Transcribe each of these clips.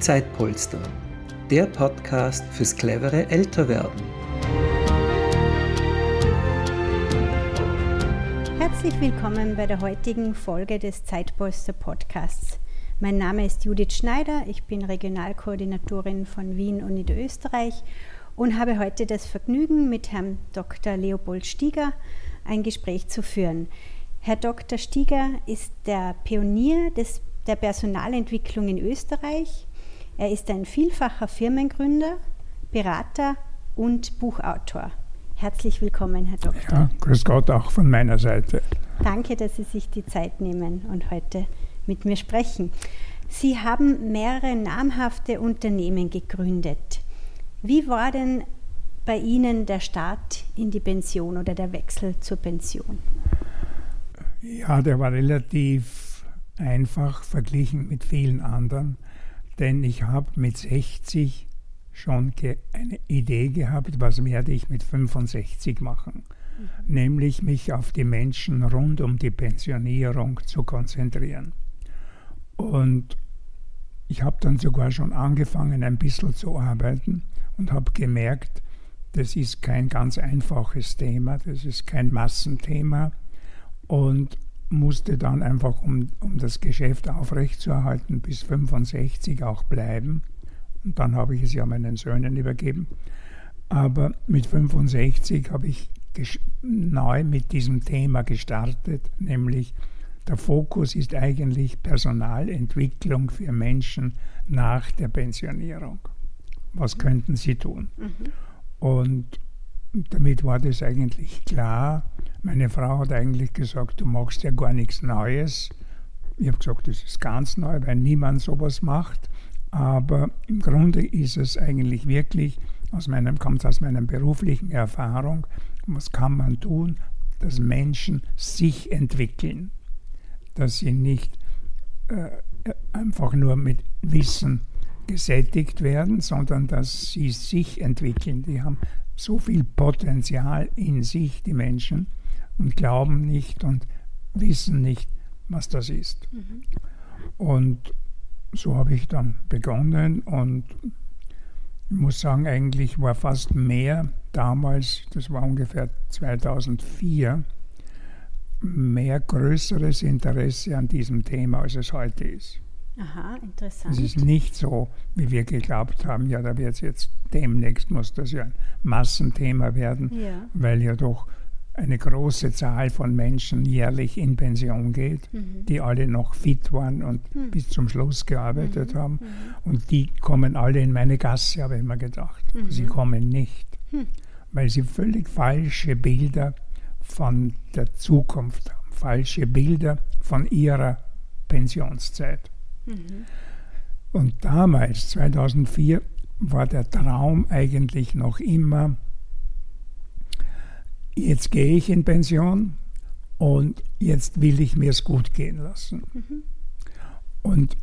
Zeitpolster, der Podcast fürs clevere Älterwerden. Herzlich willkommen bei der heutigen Folge des Zeitpolster Podcasts. Mein Name ist Judith Schneider, ich bin Regionalkoordinatorin von Wien und Niederösterreich und habe heute das Vergnügen, mit Herrn Dr. Leopold Stieger ein Gespräch zu führen. Herr Dr. Stieger ist der Pionier des, der Personalentwicklung in Österreich. Er ist ein vielfacher Firmengründer, Berater und Buchautor. Herzlich willkommen, Herr Doktor. Ja, grüß Gott auch von meiner Seite. Danke, dass Sie sich die Zeit nehmen und heute mit mir sprechen. Sie haben mehrere namhafte Unternehmen gegründet. Wie war denn bei Ihnen der Start in die Pension oder der Wechsel zur Pension? Ja, der war relativ einfach verglichen mit vielen anderen, denn ich habe mit 60 schon eine Idee gehabt, was werde ich mit 65 machen. Mhm. Nämlich mich auf die Menschen rund um die Pensionierung zu konzentrieren. Und ich habe dann sogar schon angefangen, ein bisschen zu arbeiten und habe gemerkt, das ist kein ganz einfaches Thema, das ist kein Massenthema und musste dann einfach, um, um das Geschäft aufrechtzuerhalten, bis 65 auch bleiben. Und dann habe ich es ja meinen Söhnen übergeben. Aber mit 65 habe ich neu mit diesem Thema gestartet, nämlich der Fokus ist eigentlich Personalentwicklung für Menschen nach der Pensionierung. Was könnten sie tun? Mhm. Und damit war das eigentlich klar. Meine Frau hat eigentlich gesagt, du machst ja gar nichts Neues. Ich habe gesagt, das ist ganz neu, weil niemand sowas macht. Aber im Grunde ist es eigentlich wirklich, aus meinem, kommt aus meiner beruflichen Erfahrung, was kann man tun, dass Menschen sich entwickeln, dass sie nicht äh, einfach nur mit Wissen gesättigt werden, sondern dass sie sich entwickeln. Die haben so viel Potenzial in sich, die Menschen, und glauben nicht und wissen nicht, was das ist. Mhm. Und so habe ich dann begonnen und ich muss sagen, eigentlich war fast mehr damals, das war ungefähr 2004, mehr größeres Interesse an diesem Thema, als es heute ist. Aha, interessant. Es ist nicht so, wie wir geglaubt haben, ja, da wird es jetzt demnächst, muss das ja ein Massenthema werden, ja. weil ja doch eine große Zahl von Menschen jährlich in Pension geht, mhm. die alle noch fit waren und mhm. bis zum Schluss gearbeitet mhm. haben. Mhm. Und die kommen alle in meine Gasse, habe ich immer gedacht. Mhm. Sie kommen nicht, hm. weil sie völlig falsche Bilder von der Zukunft haben, falsche Bilder von ihrer Pensionszeit. Mhm. Und damals, 2004, war der Traum eigentlich noch immer, jetzt gehe ich in Pension und jetzt will ich mir es gut gehen lassen. Mhm. Und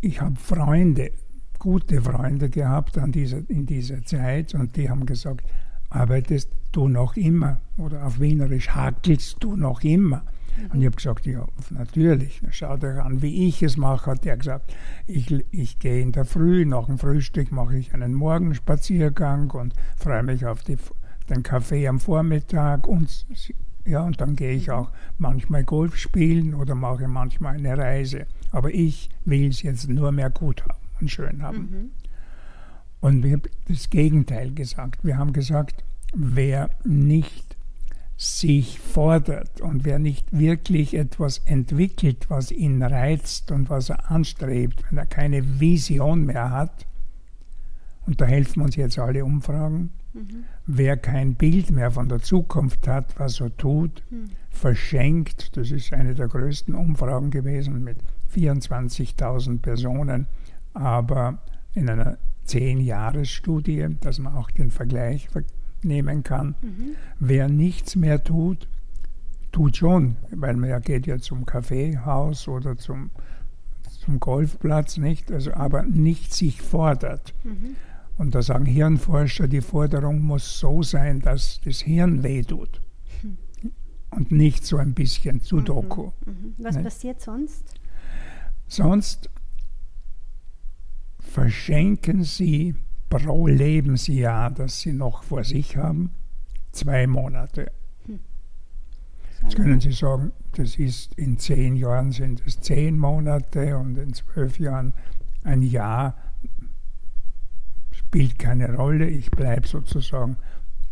ich habe Freunde, gute Freunde gehabt an dieser, in dieser Zeit und die haben gesagt, arbeitest du noch immer oder auf Wienerisch hakelst du noch immer. Mhm. Und ich habe gesagt, ja, natürlich, schaut euch an, wie ich es mache, hat er gesagt. Ich, ich gehe in der Früh, nach dem Frühstück mache ich einen Morgenspaziergang und freue mich auf die, den Kaffee am Vormittag und ja, und dann gehe ich mhm. auch manchmal Golf spielen oder mache manchmal eine Reise. Aber ich will es jetzt nur mehr gut haben und schön haben. Mhm. Und wir haben das Gegenteil gesagt. Wir haben gesagt, wer nicht sich fordert und wer nicht wirklich etwas entwickelt, was ihn reizt und was er anstrebt, wenn er keine Vision mehr hat, und da helfen uns jetzt alle Umfragen, mhm. wer kein Bild mehr von der Zukunft hat, was er tut, mhm. verschenkt, das ist eine der größten Umfragen gewesen mit 24.000 Personen, aber in einer 10-Jahres-Studie, dass man auch den Vergleich nehmen kann. Mhm. Wer nichts mehr tut, tut schon, weil man ja geht ja zum Kaffeehaus oder zum, zum Golfplatz, nicht? Also, aber nicht sich fordert. Mhm. Und da sagen Hirnforscher, die Forderung muss so sein, dass das Hirn wehtut. Mhm. Und nicht so ein bisschen Sudoku. Mhm. mhm. Was nicht? passiert sonst? Sonst verschenken Sie pro Lebensjahr, das Sie noch vor sich haben, zwei Monate. Hm. Jetzt können Sie sagen, das ist in zehn Jahren sind es zehn Monate und in zwölf Jahren ein Jahr. Spielt keine Rolle. Ich bleibe sozusagen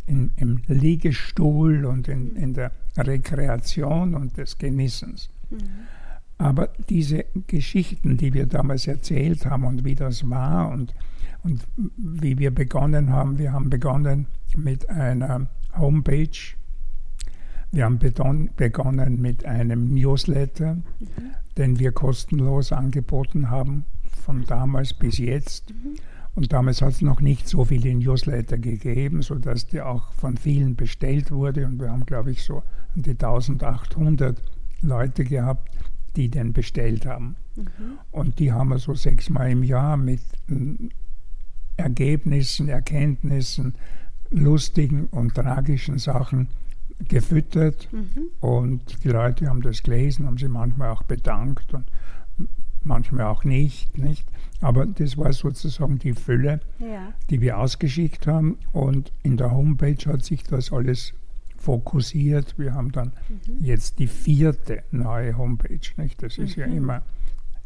in, im Liegestuhl und in, in der Rekreation und des Genießens. Mhm. Aber diese Geschichten, die wir damals erzählt haben und wie das war und, und wie wir begonnen haben, wir haben begonnen mit einer Homepage, wir haben begonnen mit einem Newsletter, mhm. den wir kostenlos angeboten haben, von damals bis jetzt. Mhm. Und damals hat es noch nicht so viele Newsletter gegeben, sodass die auch von vielen bestellt wurde. Und wir haben, glaube ich, so an die 1800 Leute gehabt, die den bestellt haben. Mhm. Und die haben wir so sechsmal im Jahr mit äh, Ergebnissen, Erkenntnissen, lustigen und tragischen Sachen gefüttert. Mhm. Und die Leute haben das gelesen, haben sich manchmal auch bedankt und manchmal auch nicht, nicht. Aber das war sozusagen die Fülle, ja. die wir ausgeschickt haben. Und in der Homepage hat sich das alles fokussiert. Wir haben dann mhm. jetzt die vierte neue Homepage. Nicht? Das ist mhm. ja immer,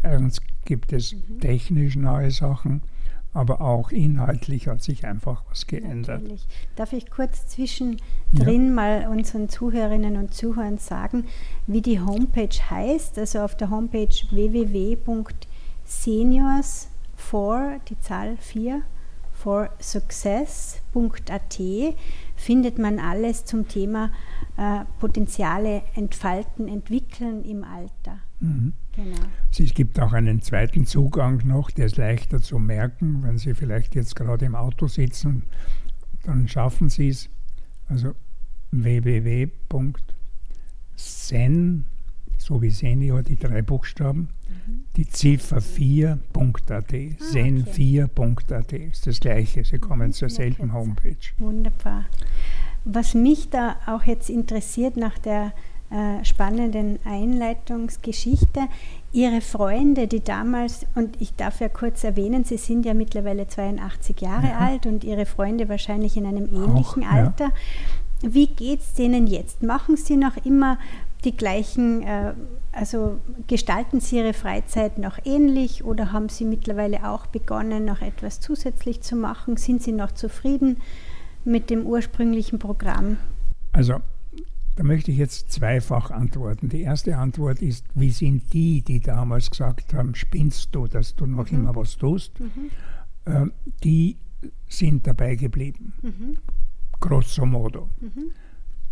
erstens gibt es mhm. technisch neue Sachen, aber auch inhaltlich hat sich einfach was geändert. Natürlich. Darf ich kurz zwischendrin ja. mal unseren Zuhörerinnen und Zuhörern sagen, wie die Homepage heißt? Also auf der Homepage www.seniors for die Zahl 4 for success.at findet man alles zum Thema äh, Potenziale entfalten, entwickeln im Alter. Mhm. Genau. Es gibt auch einen zweiten Zugang noch, der ist leichter zu merken, wenn Sie vielleicht jetzt gerade im Auto sitzen, dann schaffen Sie es. Also www.sen, so wie Senior, die drei Buchstaben, mhm. die Ziffer 4.at, ah, sen4.at ist das gleiche. Sie kommen mhm, zur selben Homepage. Wunderbar. Was mich da auch jetzt interessiert nach der äh, spannenden Einleitungsgeschichte. Ihre Freunde, die damals, und ich darf ja kurz erwähnen, Sie sind ja mittlerweile 82 Jahre ja. alt und Ihre Freunde wahrscheinlich in einem ähnlichen auch, Alter. Ja. Wie geht es denen jetzt? Machen Sie noch immer die gleichen, äh, also gestalten Sie Ihre Freizeit noch ähnlich oder haben Sie mittlerweile auch begonnen, noch etwas zusätzlich zu machen? Sind Sie noch zufrieden mit dem ursprünglichen Programm? Also da möchte ich jetzt zweifach antworten. Die erste Antwort ist, wie sind die, die damals gesagt haben, spinnst du, dass du noch mhm. immer was tust, mhm. äh, die sind dabei geblieben. Mhm. Grosso modo. Mhm.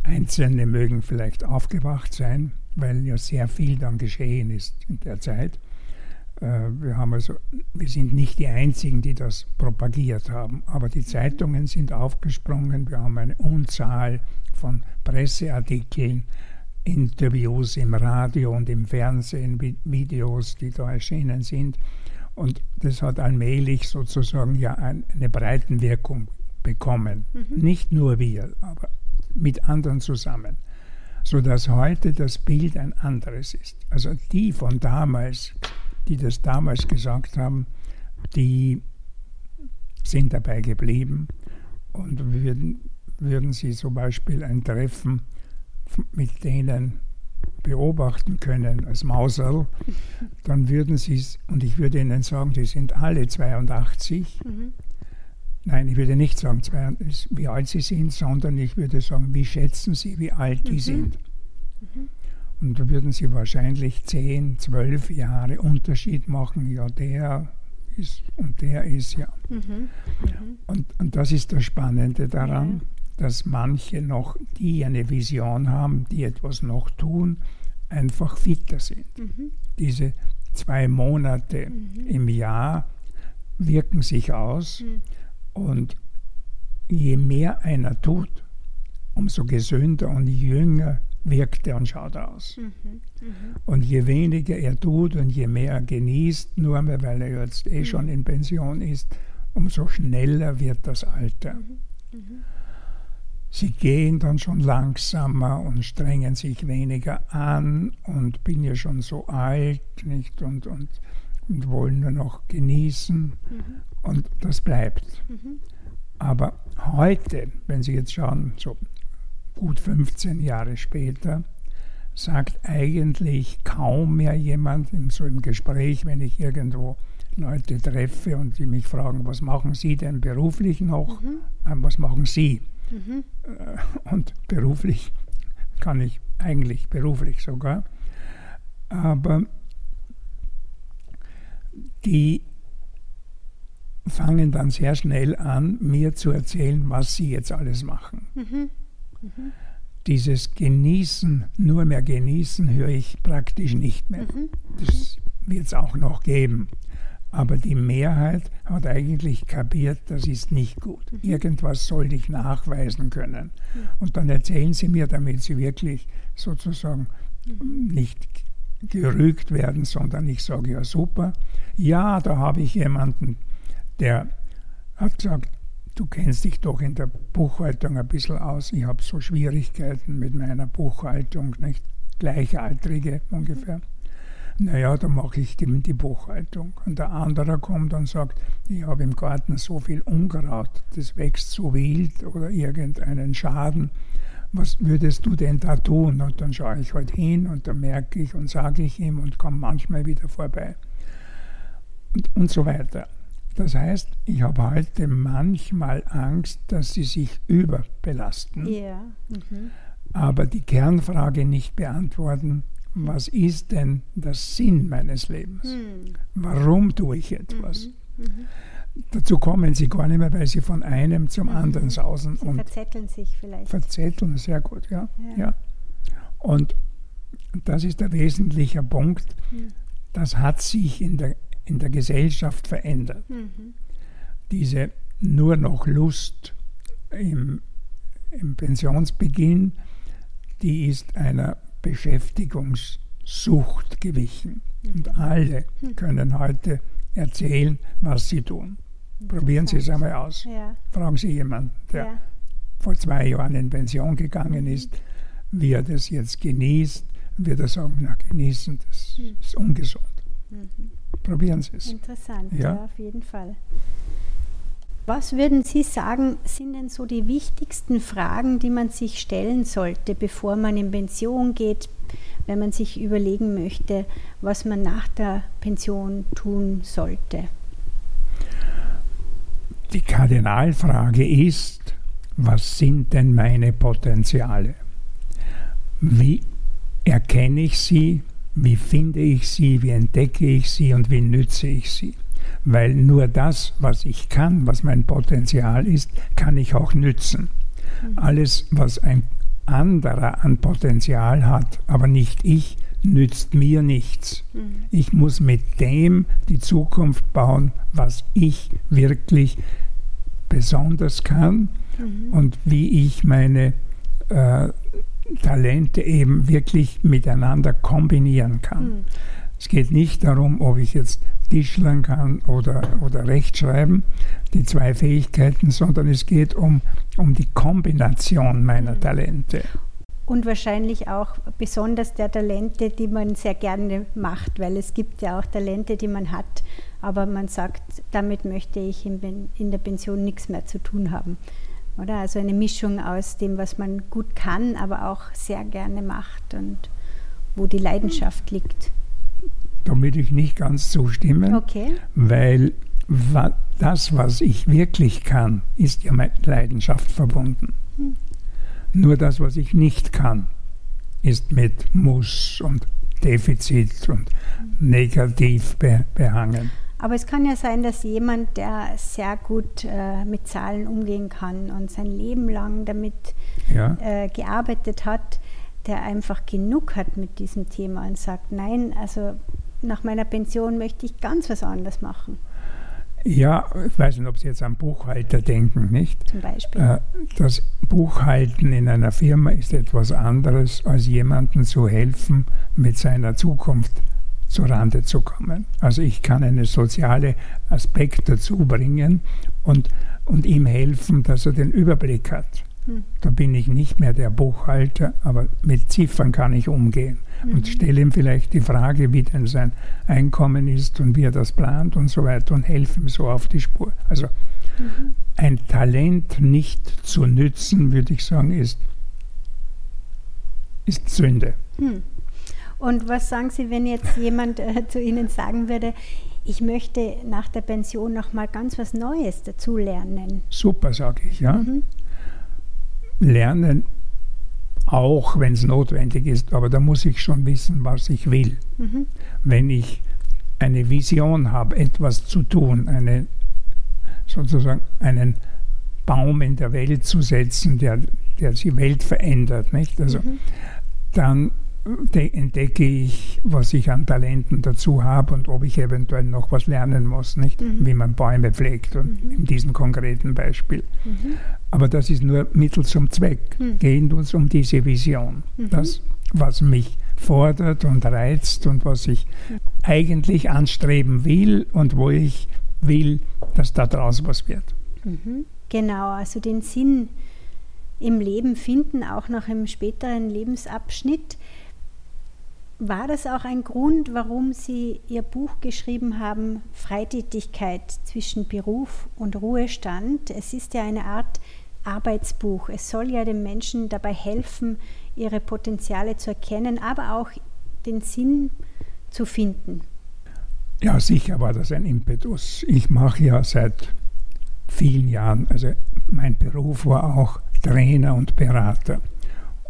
Einzelne mögen vielleicht aufgewacht sein, weil ja sehr viel dann geschehen ist in der Zeit. Äh, wir, haben also, wir sind nicht die Einzigen, die das propagiert haben, aber die Zeitungen sind aufgesprungen. Wir haben eine Unzahl von Presseartikeln, Interviews im Radio und im Fernsehen, Videos, die da erschienen sind. Und das hat allmählich sozusagen ja eine Breitenwirkung bekommen. Mhm. Nicht nur wir, aber mit anderen zusammen. Sodass heute das Bild ein anderes ist. Also die von damals die das damals gesagt haben, die sind dabei geblieben und würden, würden sie zum Beispiel ein Treffen mit denen beobachten können als Mauserl, dann würden sie es, und ich würde ihnen sagen, die sind alle 82. Mhm. Nein, ich würde nicht sagen, wie alt sie sind, sondern ich würde sagen, wie schätzen sie, wie alt die mhm. sind. Mhm. Und da würden sie wahrscheinlich 10, 12 Jahre Unterschied machen. Ja, der ist und der ist ja. Mhm. Und, und das ist das Spannende daran, ja. dass manche noch, die eine Vision haben, die etwas noch tun, einfach fitter sind. Mhm. Diese zwei Monate mhm. im Jahr wirken sich aus mhm. und je mehr einer tut, umso gesünder und jünger wirkt er und schaut aus. Mhm, mh. Und je weniger er tut und je mehr er genießt, nur mehr weil er jetzt eh mhm. schon in Pension ist, umso schneller wird das Alter. Mhm, mhm. Sie gehen dann schon langsamer und strengen sich weniger an und bin ja schon so alt, nicht? Und, und, und wollen nur noch genießen mhm. und das bleibt. Mhm. Aber heute, wenn Sie jetzt schauen, so gut 15 Jahre später, sagt eigentlich kaum mehr jemand, so im Gespräch, wenn ich irgendwo Leute treffe und die mich fragen, was machen Sie denn beruflich noch? Mhm. Ähm, was machen Sie? Mhm. Äh, und beruflich kann ich eigentlich beruflich sogar. Aber die fangen dann sehr schnell an, mir zu erzählen, was sie jetzt alles machen. Mhm. Mhm. Dieses Genießen, nur mehr genießen, höre ich praktisch nicht mehr. Mhm. Das wird es auch noch geben. Aber die Mehrheit hat eigentlich kapiert, das ist nicht gut. Mhm. Irgendwas soll ich nachweisen können. Mhm. Und dann erzählen sie mir, damit sie wirklich sozusagen nicht gerügt werden, sondern ich sage, ja super, ja, da habe ich jemanden, der hat gesagt, du kennst dich doch in der Buchhaltung ein bisschen aus, ich habe so Schwierigkeiten mit meiner Buchhaltung, nicht? Gleichaltrige ungefähr. Naja, da mache ich die, die Buchhaltung. Und der andere kommt und sagt, ich habe im Garten so viel Unkraut, das wächst so wild oder irgendeinen Schaden was würdest du denn da tun? Und dann schaue ich halt hin und dann merke ich und sage ich ihm und komme manchmal wieder vorbei. Und, und so weiter. Das heißt, ich habe heute manchmal Angst, dass sie sich überbelasten, yeah. mhm. aber die Kernfrage nicht beantworten, was ist denn der Sinn meines Lebens? Mhm. Warum tue ich etwas? Mhm. mhm. Dazu kommen sie gar nicht mehr, weil sie von einem zum mhm. anderen sausen. Sie und verzetteln sich vielleicht. Verzetteln, sehr gut, ja. ja. ja. Und das ist der wesentliche Punkt. Mhm. Das hat sich in der, in der Gesellschaft verändert. Mhm. Diese nur noch Lust im, im Pensionsbeginn, die ist einer Beschäftigungssucht gewichen. Und mhm. alle mhm. können heute erzählen, was sie tun. Probieren Sie es einmal aus. Ja. Fragen Sie jemanden, der ja. vor zwei Jahren in Pension gegangen mhm. ist, wie er das jetzt genießt, wird er sagen, na genießen, das mhm. ist ungesund. Mhm. Probieren Sie es. Interessant, ja? ja, auf jeden Fall. Was würden Sie sagen, sind denn so die wichtigsten Fragen, die man sich stellen sollte, bevor man in Pension geht, wenn man sich überlegen möchte, was man nach der Pension tun sollte? Die Kardinalfrage ist, was sind denn meine Potenziale? Wie erkenne ich sie? Wie finde ich sie? Wie entdecke ich sie? Und wie nütze ich sie? Weil nur das, was ich kann, was mein Potenzial ist, kann ich auch nützen. Alles, was ein anderer an Potenzial hat, aber nicht ich, nützt mir nichts. Mhm. Ich muss mit dem die Zukunft bauen, was ich wirklich besonders kann mhm. und wie ich meine äh, Talente eben wirklich miteinander kombinieren kann. Mhm. Es geht nicht darum, ob ich jetzt Tischlern kann oder, oder Rechtschreiben, die zwei Fähigkeiten, sondern es geht um, um die Kombination meiner mhm. Talente und wahrscheinlich auch besonders der Talente, die man sehr gerne macht, weil es gibt ja auch Talente, die man hat, aber man sagt, damit möchte ich in, in der Pension nichts mehr zu tun haben. Oder? Also eine Mischung aus dem, was man gut kann, aber auch sehr gerne macht und wo die Leidenschaft liegt. Da würde ich nicht ganz zustimmen, okay. weil das, was ich wirklich kann, ist ja mit Leidenschaft verbunden. Hm. Nur das, was ich nicht kann, ist mit Muss und Defizit und negativ be behangen. Aber es kann ja sein, dass jemand, der sehr gut äh, mit Zahlen umgehen kann und sein Leben lang damit ja. äh, gearbeitet hat, der einfach genug hat mit diesem Thema und sagt, nein, also nach meiner Pension möchte ich ganz was anderes machen. Ja, ich weiß nicht, ob Sie jetzt an Buchhalter denken, nicht? Zum Beispiel. Äh, das Buchhalten in einer Firma ist etwas anderes, als jemandem zu helfen, mit seiner Zukunft zurande zu kommen. Also ich kann einen sozialen Aspekt dazu bringen und, und ihm helfen, dass er den Überblick hat. Hm. Da bin ich nicht mehr der Buchhalter, aber mit Ziffern kann ich umgehen mhm. und stelle ihm vielleicht die Frage, wie denn sein Einkommen ist und wie er das plant und so weiter und helfe ihm so auf die Spur. Also mhm. ein Talent nicht zu nützen, würde ich sagen, ist, ist Sünde. Mhm. Und was sagen Sie, wenn jetzt jemand äh, zu Ihnen sagen würde, ich möchte nach der Pension noch mal ganz was Neues dazu lernen? Super, sage ich, ja. Mhm. Lernen auch, wenn es notwendig ist, aber da muss ich schon wissen, was ich will. Mhm. Wenn ich eine Vision habe, etwas zu tun, eine, sozusagen einen Baum in der Welt zu setzen, der, der die Welt verändert, nicht? Also, mhm. dann entdecke ich, was ich an Talenten dazu habe und ob ich eventuell noch was lernen muss, nicht? Mhm. Wie man Bäume pflegt und mhm. in diesem konkreten Beispiel. Mhm. Aber das ist nur Mittel zum Zweck. Mhm. Gehen uns um diese Vision. Mhm. Das, was mich fordert und reizt und was ich mhm. eigentlich anstreben will und wo ich will, dass da draus was wird. Genau, also den Sinn im Leben finden, auch noch im späteren Lebensabschnitt. War das auch ein Grund, warum Sie Ihr Buch geschrieben haben, Freitätigkeit zwischen Beruf und Ruhestand? Es ist ja eine Art Arbeitsbuch. Es soll ja den Menschen dabei helfen, ihre Potenziale zu erkennen, aber auch den Sinn zu finden. Ja, sicher war das ein Impetus. Ich mache ja seit vielen Jahren, also mein Beruf war auch Trainer und Berater.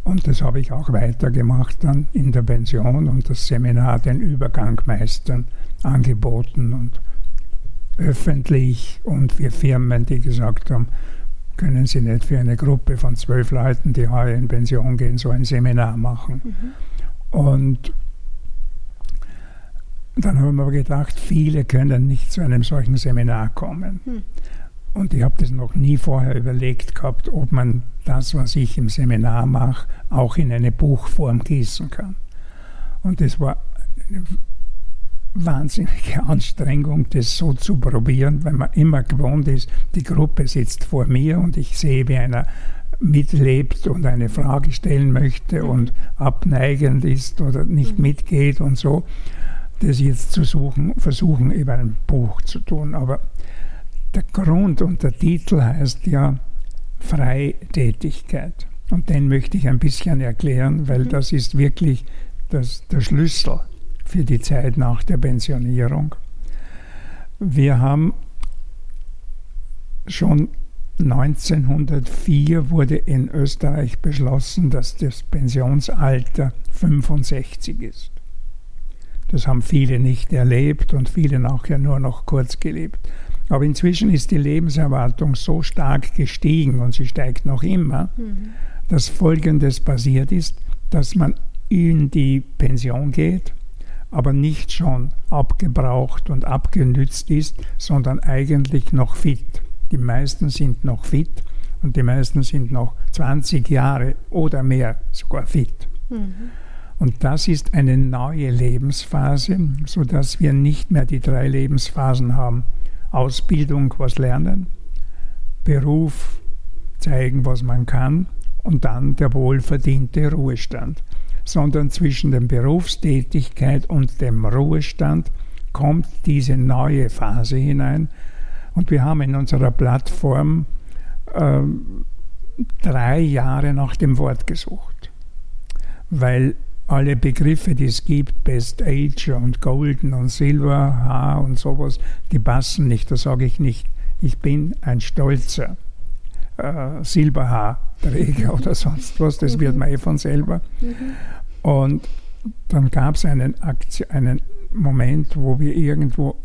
Und das habe ich auch weitergemacht dann in der Pension und das Seminar den Übergang meistern angeboten und öffentlich und für Firmen, die gesagt haben, können Sie nicht für eine Gruppe von zwölf Leuten, die heuer in Pension gehen, so ein Seminar machen. Mhm. Und dann haben wir gedacht, viele können nicht zu einem solchen Seminar kommen. Mhm. Und ich habe das noch nie vorher überlegt gehabt, ob man das, was ich im Seminar mache, auch in eine Buchform gießen kann. Und das war eine wahnsinnige Anstrengung, das so zu probieren, weil man immer gewohnt ist, die Gruppe sitzt vor mir und ich sehe, wie einer mitlebt und eine Frage stellen möchte mhm. und abneigend ist oder nicht mhm. mitgeht und so, das jetzt zu suchen, versuchen, über ein Buch zu tun. Aber der Grund und der Titel heißt ja Freitätigkeit. Und den möchte ich ein bisschen erklären, weil mhm. das ist wirklich das, der Schlüssel für die Zeit nach der Pensionierung. Wir haben schon 1904 wurde in Österreich beschlossen, dass das Pensionsalter 65 ist. Das haben viele nicht erlebt und viele nachher nur noch kurz gelebt. Aber inzwischen ist die Lebenserwartung so stark gestiegen und sie steigt noch immer, mhm. dass Folgendes passiert ist, dass man in die Pension geht, aber nicht schon abgebraucht und abgenützt ist, sondern eigentlich noch fit. Die meisten sind noch fit und die meisten sind noch 20 Jahre oder mehr sogar fit. Mhm. Und das ist eine neue Lebensphase, sodass wir nicht mehr die drei Lebensphasen haben Ausbildung was lernen, Beruf zeigen, was man kann und dann der wohlverdiente Ruhestand. Sondern zwischen der Berufstätigkeit und dem Ruhestand kommt diese neue Phase hinein. Und wir haben in unserer Plattform äh, drei Jahre nach dem Wort gesucht, weil alle Begriffe, die es gibt, Best Age und Golden und Silver Haar und sowas, die passen nicht. Da sage ich nicht, ich bin ein stolzer äh, Silberhaarträger oder sonst was. Das mhm. wird man eh von selber. Mhm. Und dann gab es einen, einen Moment, wo wir irgendwo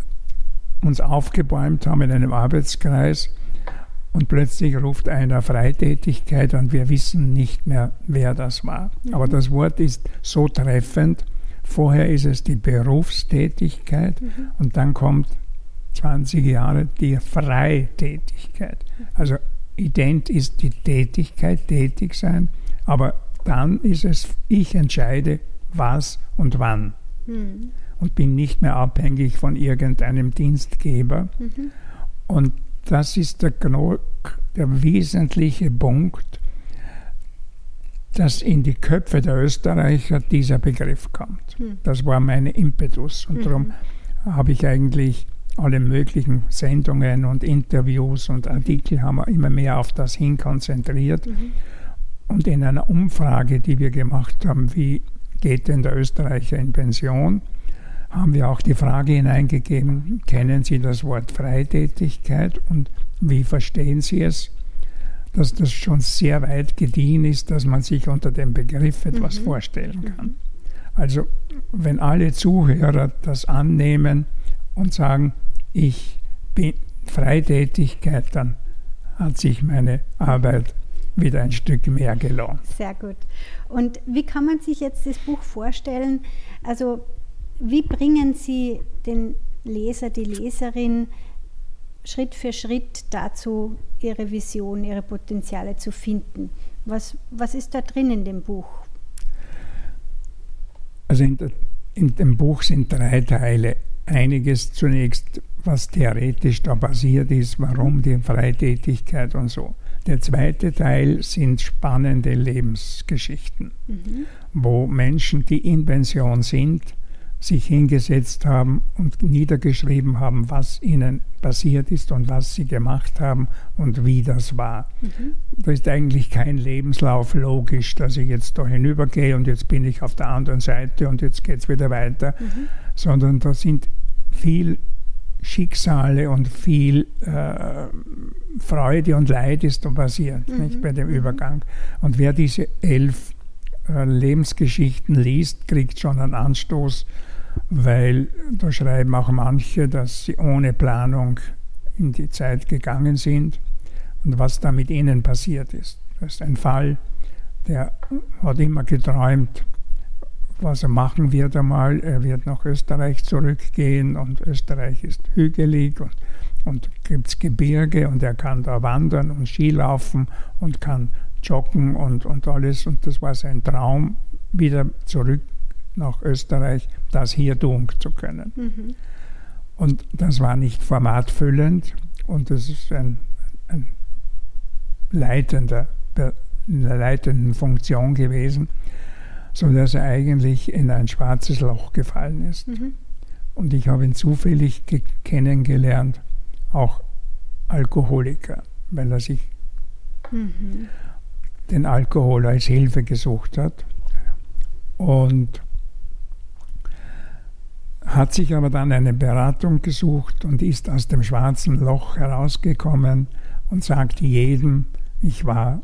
uns aufgebäumt haben in einem Arbeitskreis und plötzlich ruft einer Freitätigkeit und wir wissen nicht mehr, wer das war. Mhm. Aber das Wort ist so treffend. Vorher ist es die Berufstätigkeit mhm. und dann kommt 20 Jahre die Freitätigkeit. Also ident ist die Tätigkeit, tätig sein, aber dann ist es, ich entscheide, was und wann. Mhm. Und bin nicht mehr abhängig von irgendeinem Dienstgeber. Mhm. Und das ist der, der wesentliche Punkt, dass in die Köpfe der Österreicher dieser Begriff kommt. Hm. Das war mein Impetus und mhm. darum habe ich eigentlich alle möglichen Sendungen und Interviews und Artikel haben wir immer mehr auf das hin konzentriert. Mhm. Und in einer Umfrage, die wir gemacht haben, wie geht denn der Österreicher in Pension, haben wir auch die Frage hineingegeben, kennen Sie das Wort Freitätigkeit und wie verstehen Sie es? Dass das schon sehr weit gediehen ist, dass man sich unter dem Begriff etwas mhm. vorstellen kann. Mhm. Also wenn alle Zuhörer das annehmen und sagen, ich bin Freitätigkeit, dann hat sich meine Arbeit wieder ein Stück mehr gelohnt. Sehr gut. Und wie kann man sich jetzt das Buch vorstellen? Also wie bringen Sie den Leser, die Leserin Schritt für Schritt dazu, ihre Vision, ihre Potenziale zu finden? Was, was ist da drin in dem Buch? Also in, der, in dem Buch sind drei Teile. Einiges zunächst, was theoretisch da passiert ist, warum die Freitätigkeit und so. Der zweite Teil sind spannende Lebensgeschichten, mhm. wo Menschen, die in Pension sind, sich hingesetzt haben und niedergeschrieben haben, was ihnen passiert ist und was sie gemacht haben und wie das war. Mhm. Da ist eigentlich kein Lebenslauf logisch, dass ich jetzt da hinübergehe und jetzt bin ich auf der anderen Seite und jetzt geht es wieder weiter, mhm. sondern da sind viel Schicksale und viel äh, Freude und Leid ist da passiert mhm. nicht, bei dem mhm. Übergang. Und wer diese elf äh, Lebensgeschichten liest, kriegt schon einen Anstoß, weil da schreiben auch manche, dass sie ohne Planung in die Zeit gegangen sind und was da mit ihnen passiert ist. Das ist ein Fall, der hat immer geträumt, was er machen wird einmal. Er wird nach Österreich zurückgehen und Österreich ist hügelig und, und gibt es Gebirge und er kann da wandern und Skilaufen und kann joggen und, und alles. Und das war sein Traum, wieder zurück nach Österreich, das hier tun zu können. Mhm. Und das war nicht formatfüllend und das ist ein, ein leitender, eine leitende Funktion gewesen sodass er eigentlich in ein schwarzes Loch gefallen ist. Mhm. Und ich habe ihn zufällig kennengelernt, auch Alkoholiker, weil er sich mhm. den Alkohol als Hilfe gesucht hat. Und hat sich aber dann eine Beratung gesucht und ist aus dem schwarzen Loch herausgekommen und sagt jedem, ich war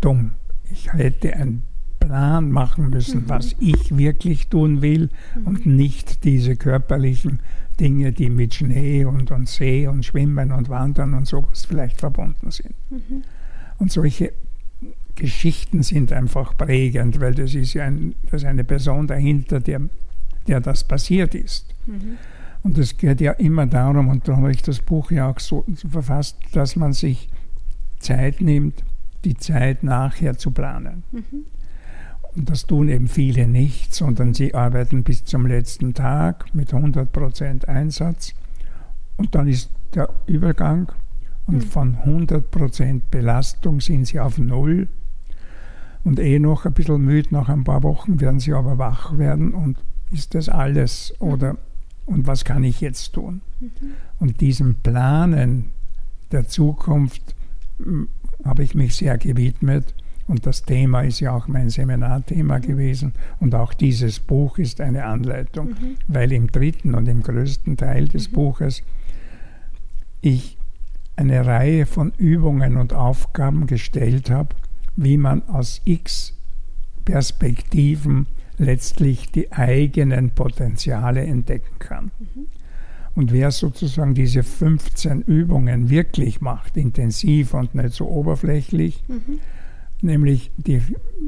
dumm. Ich hätte ein Plan machen müssen, mhm. was ich wirklich tun will mhm. und nicht diese körperlichen Dinge, die mit Schnee und, und See und Schwimmen und Wandern und sowas vielleicht verbunden sind. Mhm. Und solche Geschichten sind einfach prägend, weil das ist ja ein, das ist eine Person dahinter, der, der das passiert ist. Mhm. Und es geht ja immer darum, und darum habe ich das Buch ja auch so verfasst, dass man sich Zeit nimmt, die Zeit nachher zu planen. Mhm. Und das tun eben viele nicht, sondern sie arbeiten bis zum letzten Tag mit 100% Einsatz. Und dann ist der Übergang und mhm. von 100% Belastung sind sie auf Null. Und eh noch ein bisschen müde, nach ein paar Wochen werden sie aber wach werden und ist das alles oder und was kann ich jetzt tun? Und diesem Planen der Zukunft hm, habe ich mich sehr gewidmet und das Thema ist ja auch mein Seminarthema gewesen. Und auch dieses Buch ist eine Anleitung, mhm. weil im dritten und im größten Teil des mhm. Buches ich eine Reihe von Übungen und Aufgaben gestellt habe, wie man aus x Perspektiven letztlich die eigenen Potenziale entdecken kann. Mhm. Und wer sozusagen diese 15 Übungen wirklich macht, intensiv und nicht so oberflächlich, mhm nämlich die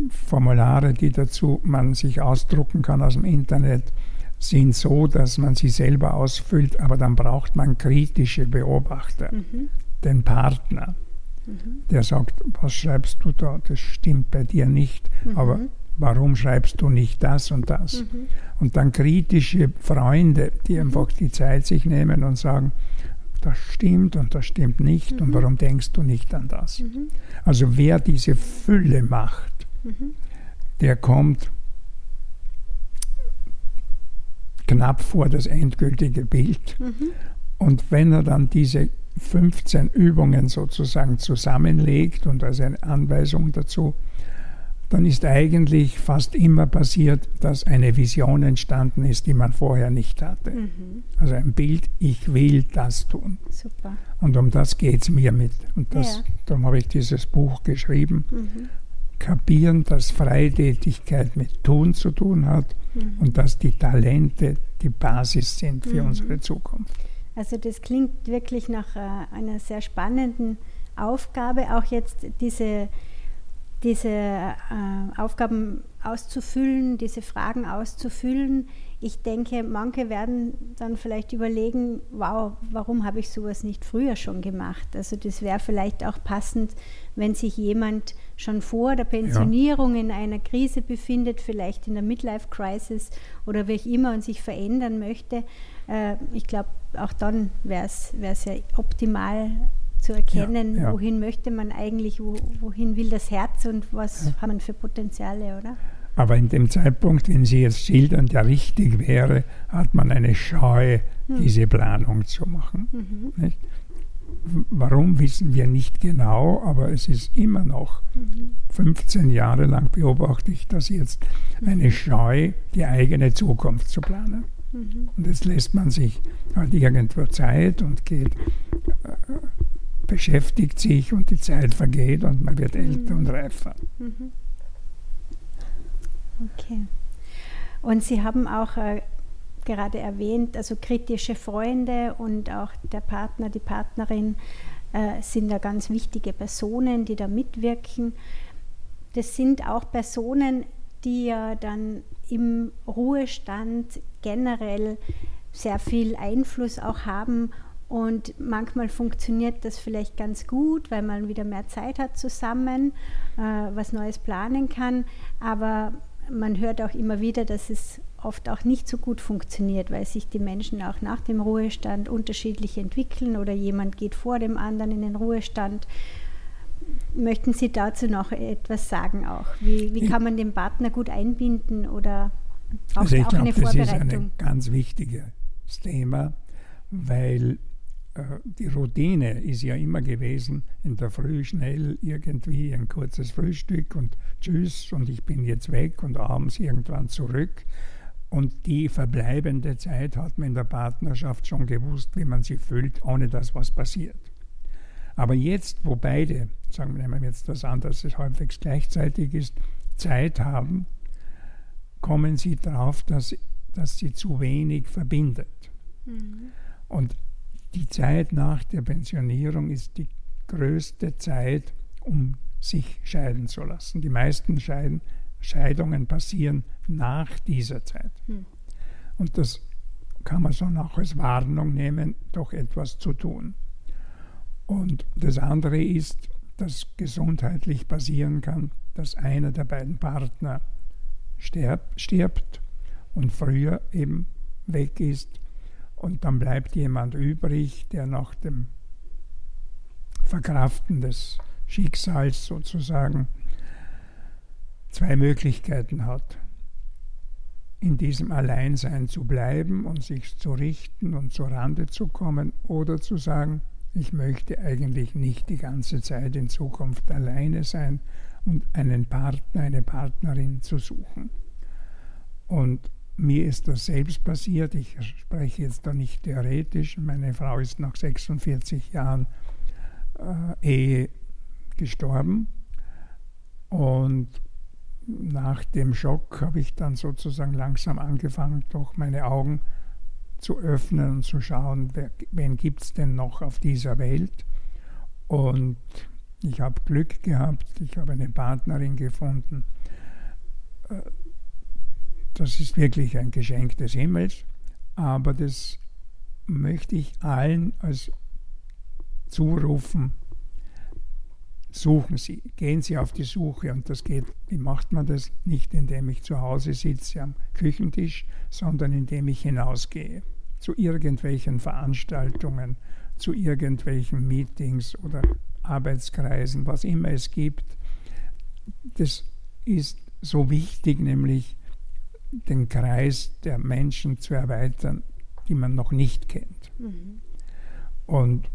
Formulare, die dazu man sich ausdrucken kann aus dem Internet, sind so, dass man sie selber ausfüllt, aber dann braucht man kritische Beobachter, mhm. den Partner, mhm. der sagt, was schreibst du da, das stimmt bei dir nicht, mhm. aber warum schreibst du nicht das und das? Mhm. Und dann kritische Freunde, die mhm. einfach die Zeit sich nehmen und sagen, das stimmt und das stimmt nicht mhm. und warum denkst du nicht an das? Mhm. Also wer diese Fülle macht, mhm. der kommt knapp vor das endgültige Bild. Mhm. Und wenn er dann diese 15 Übungen sozusagen zusammenlegt und als eine Anweisung dazu, dann ist eigentlich fast immer passiert, dass eine Vision entstanden ist, die man vorher nicht hatte. Mhm. Also ein Bild, ich will das tun. Super. Und um das geht es mir mit. Und das, ja. darum habe ich dieses Buch geschrieben. Mhm. Kapieren, dass Freitätigkeit mit Tun zu tun hat mhm. und dass die Talente die Basis sind für mhm. unsere Zukunft. Also das klingt wirklich nach äh, einer sehr spannenden Aufgabe, auch jetzt diese, diese äh, Aufgaben auszufüllen, diese Fragen auszufüllen. Ich denke, manche werden dann vielleicht überlegen, wow, warum habe ich sowas nicht früher schon gemacht? Also das wäre vielleicht auch passend, wenn sich jemand schon vor der Pensionierung ja. in einer Krise befindet, vielleicht in der Midlife-Crisis oder wie auch immer und sich verändern möchte. Äh, ich glaube, auch dann wäre es ja optimal zu erkennen, ja, ja. wohin möchte man eigentlich, wo, wohin will das Herz und was ja. haben wir für Potenziale, oder? Aber in dem Zeitpunkt, wenn Sie jetzt schildern, der richtig wäre, hat man eine Scheu, hm. diese Planung zu machen. Mhm. Warum wissen wir nicht genau, aber es ist immer noch, mhm. 15 Jahre lang beobachte ich das jetzt, eine mhm. Scheu, die eigene Zukunft zu planen. Mhm. Und jetzt lässt man sich halt irgendwo Zeit und geht, äh, beschäftigt sich und die Zeit vergeht und man wird älter und reifer. Mhm. Okay. Und Sie haben auch äh, gerade erwähnt, also kritische Freunde und auch der Partner, die Partnerin äh, sind da ganz wichtige Personen, die da mitwirken. Das sind auch Personen, die ja dann im Ruhestand generell sehr viel Einfluss auch haben und manchmal funktioniert das vielleicht ganz gut, weil man wieder mehr Zeit hat zusammen, äh, was Neues planen kann. Aber man hört auch immer wieder, dass es oft auch nicht so gut funktioniert, weil sich die Menschen auch nach dem Ruhestand unterschiedlich entwickeln oder jemand geht vor dem anderen in den Ruhestand. Möchten Sie dazu noch etwas sagen auch? Wie, wie kann man den Partner gut einbinden oder auch, also ich auch glaub, eine Vorbereitung? Das ist ein ganz wichtiges Thema, weil die Routine ist ja immer gewesen, in der Früh schnell irgendwie ein kurzes Frühstück und tschüss und ich bin jetzt weg und abends irgendwann zurück. Und die verbleibende Zeit hat man in der Partnerschaft schon gewusst, wie man sie füllt, ohne dass was passiert. Aber jetzt, wo beide, sagen wir mal jetzt das an, dass es halbwegs gleichzeitig ist, Zeit haben, kommen sie darauf, dass, dass sie zu wenig verbindet. Mhm. Und die Zeit nach der Pensionierung ist die größte Zeit, um sich scheiden zu lassen. Die meisten Scheiden, Scheidungen passieren nach dieser Zeit. Hm. Und das kann man schon auch als Warnung nehmen, doch etwas zu tun. Und das andere ist, dass gesundheitlich passieren kann, dass einer der beiden Partner stirbt, stirbt und früher eben weg ist und dann bleibt jemand übrig, der nach dem Verkraften des Schicksals sozusagen zwei Möglichkeiten hat. In diesem Alleinsein zu bleiben und sich zu richten und zur Rande zu kommen oder zu sagen, ich möchte eigentlich nicht die ganze Zeit in Zukunft alleine sein und einen Partner, eine Partnerin zu suchen. Und mir ist das selbst passiert. Ich spreche jetzt da nicht theoretisch. Meine Frau ist nach 46 Jahren äh, Ehe gestorben. Und nach dem Schock habe ich dann sozusagen langsam angefangen, doch meine Augen zu öffnen und zu schauen, wer, wen gibt es denn noch auf dieser Welt. Und ich habe Glück gehabt, ich habe eine Partnerin gefunden, äh, das ist wirklich ein Geschenk des Himmels, aber das möchte ich allen als zurufen. Suchen Sie, gehen Sie auf die Suche und das geht, wie macht man das? Nicht indem ich zu Hause sitze am Küchentisch, sondern indem ich hinausgehe zu irgendwelchen Veranstaltungen, zu irgendwelchen Meetings oder Arbeitskreisen, was immer es gibt. Das ist so wichtig, nämlich den Kreis der Menschen zu erweitern, die man noch nicht kennt. Mhm. Und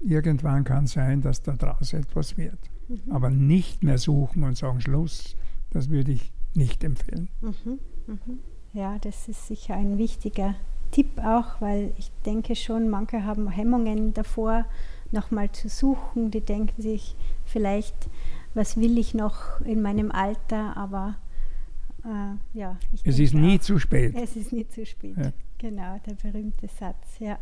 irgendwann kann sein, dass daraus etwas wird. Mhm. Aber nicht mehr suchen und sagen Schluss, das würde ich nicht empfehlen. Mhm. mhm. Ja, das ist sicher ein wichtiger Tipp auch, weil ich denke schon, manche haben Hemmungen davor, nochmal zu suchen. Die denken sich vielleicht, was will ich noch in meinem Alter, aber äh, ja. es ist nie auch, zu spät. Es ist nie zu spät, ja. genau, der berühmte Satz, ja.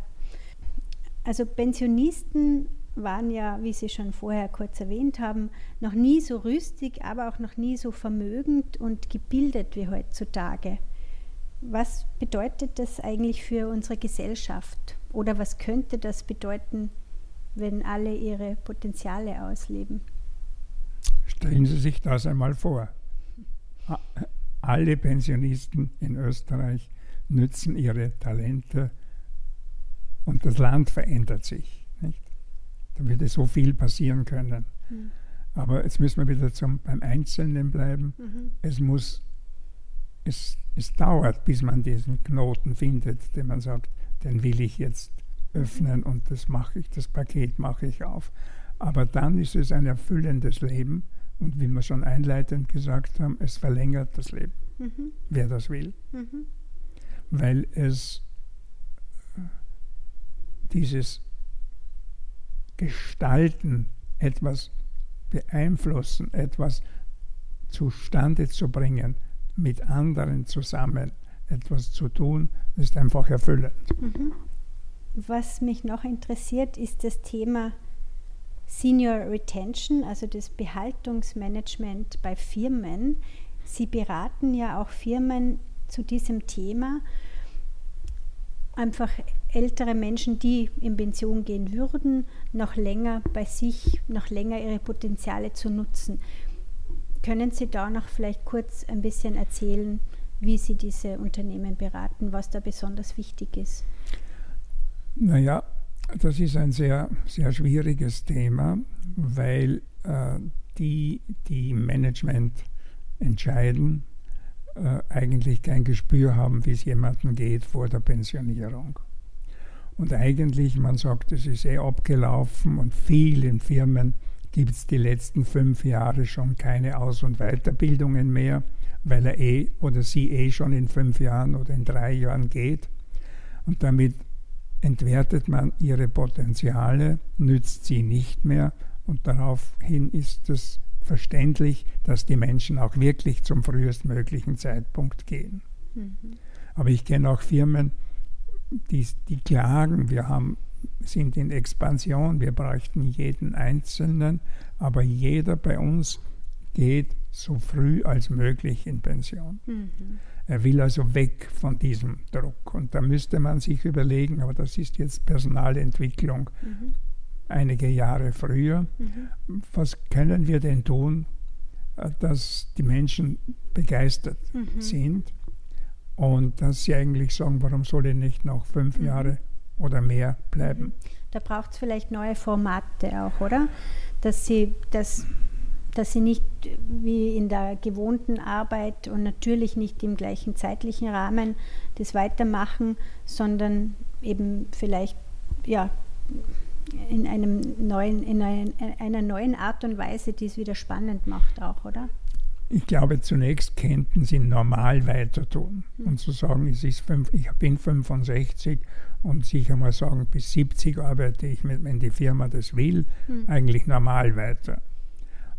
Also Pensionisten waren ja, wie Sie schon vorher kurz erwähnt haben, noch nie so rüstig, aber auch noch nie so vermögend und gebildet wie heutzutage. Was bedeutet das eigentlich für unsere Gesellschaft? Oder was könnte das bedeuten, wenn alle ihre Potenziale ausleben? Stellen Sie sich das einmal vor. Alle Pensionisten in Österreich nützen ihre Talente und das Land verändert sich. Nicht? Da würde so viel passieren können. Mhm. Aber jetzt müssen wir wieder zum, beim Einzelnen bleiben. Mhm. Es muss, es, es dauert, bis man diesen Knoten findet, den man sagt, den will ich jetzt öffnen und das mache ich, das Paket mache ich auf. Aber dann ist es ein erfüllendes Leben und wie wir schon einleitend gesagt haben, es verlängert das Leben, mhm. wer das will. Mhm. Weil es dieses Gestalten, etwas beeinflussen, etwas zustande zu bringen, mit anderen zusammen etwas zu tun, ist einfach erfüllend. Mhm. Was mich noch interessiert, ist das Thema Senior Retention, also das Behaltungsmanagement bei Firmen. Sie beraten ja auch Firmen zu diesem Thema. Einfach ältere Menschen, die in Pension gehen würden, noch länger bei sich, noch länger ihre Potenziale zu nutzen. Können Sie da noch vielleicht kurz ein bisschen erzählen, wie Sie diese Unternehmen beraten, was da besonders wichtig ist? Naja, das ist ein sehr, sehr schwieriges Thema, weil äh, die, die Management entscheiden, äh, eigentlich kein Gespür haben, wie es jemandem geht vor der Pensionierung. Und eigentlich, man sagt, es ist eh abgelaufen und vielen Firmen gibt es die letzten fünf Jahre schon keine Aus- und Weiterbildungen mehr, weil er eh oder sie eh schon in fünf Jahren oder in drei Jahren geht. Und damit entwertet man ihre Potenziale, nützt sie nicht mehr und daraufhin ist es verständlich, dass die Menschen auch wirklich zum frühestmöglichen Zeitpunkt gehen. Mhm. Aber ich kenne auch Firmen, die, die klagen, wir haben, sind in Expansion, wir bräuchten jeden Einzelnen, aber jeder bei uns geht so früh als möglich in Pension. Mhm. Er will also weg von diesem Druck. Und da müsste man sich überlegen, aber das ist jetzt Personalentwicklung mhm. einige Jahre früher, mhm. was können wir denn tun, äh, dass die Menschen begeistert mhm. sind und dass sie eigentlich sagen, warum soll ich nicht noch fünf mhm. Jahre oder mehr bleiben. Mhm. Da braucht es vielleicht neue Formate auch, oder? Dass sie das dass sie nicht wie in der gewohnten Arbeit und natürlich nicht im gleichen zeitlichen Rahmen das weitermachen, sondern eben vielleicht ja, in, einem neuen, in einer neuen Art und Weise, die es wieder spannend macht auch, oder? Ich glaube, zunächst könnten sie normal weiter tun hm. und zu sagen, es ist fünf, ich bin 65 und sicher mal sagen, bis 70 arbeite ich, mit, wenn die Firma das will, hm. eigentlich normal weiter.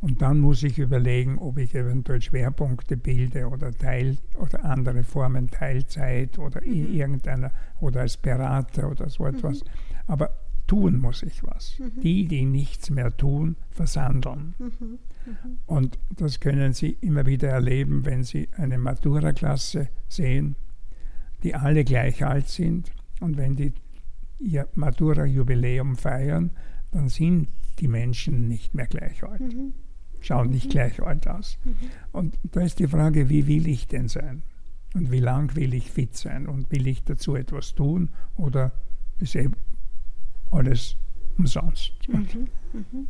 Und dann muss ich überlegen, ob ich eventuell Schwerpunkte bilde oder Teil oder andere Formen Teilzeit oder mhm. in irgendeiner oder als Berater oder so etwas. Mhm. Aber tun muss ich was. Mhm. Die, die nichts mehr tun, versandeln. Mhm. Mhm. Und das können Sie immer wieder erleben, wenn Sie eine Matura-Klasse sehen, die alle gleich alt sind. Und wenn die ihr Matura-Jubiläum feiern, dann sind die Menschen nicht mehr gleich alt. Schauen nicht mhm. gleich alt aus. Mhm. Und da ist die Frage, wie will ich denn sein? Und wie lang will ich fit sein? Und will ich dazu etwas tun? Oder ist eben alles umsonst? Mhm. Mhm.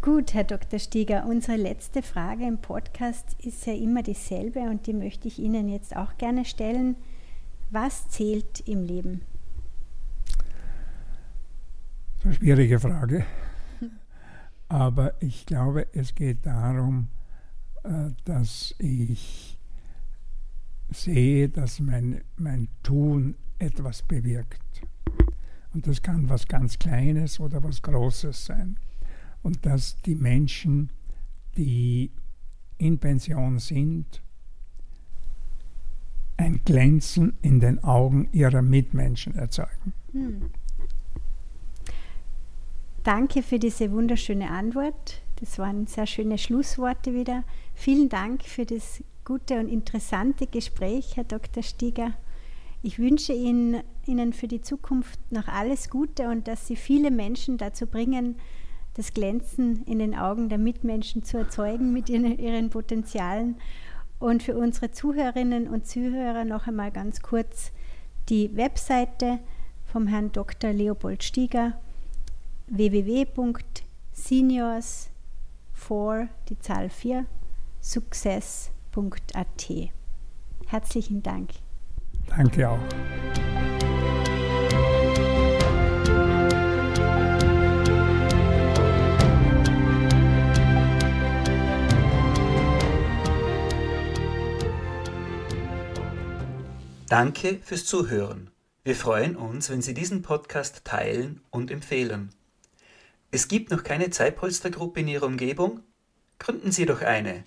Gut, Herr Dr. Stieger, unsere letzte Frage im Podcast ist ja immer dieselbe und die möchte ich Ihnen jetzt auch gerne stellen. Was zählt im Leben? Das ist eine schwierige Frage. Aber ich glaube, es geht darum, äh, dass ich sehe, dass mein, mein Tun etwas bewirkt. Und das kann was ganz Kleines oder was Großes sein. Und dass die Menschen, die in Pension sind, ein Glänzen in den Augen ihrer Mitmenschen erzeugen. Hm. Danke für diese wunderschöne Antwort. Das waren sehr schöne Schlussworte wieder. Vielen Dank für das gute und interessante Gespräch, Herr Dr. Stieger. Ich wünsche Ihnen, Ihnen für die Zukunft noch alles Gute und dass Sie viele Menschen dazu bringen, das Glänzen in den Augen der Mitmenschen zu erzeugen mit ihren, ihren Potenzialen. Und für unsere Zuhörerinnen und Zuhörer noch einmal ganz kurz die Webseite vom Herrn Dr. Leopold Stieger www.seniors for die Zahl 4 success.at. Herzlichen Dank. Danke auch. Danke fürs Zuhören. Wir freuen uns, wenn Sie diesen Podcast teilen und empfehlen. Es gibt noch keine Zeitpolstergruppe in Ihrer Umgebung? Gründen Sie doch eine.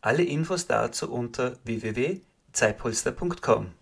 Alle Infos dazu unter www.zeitpolster.com.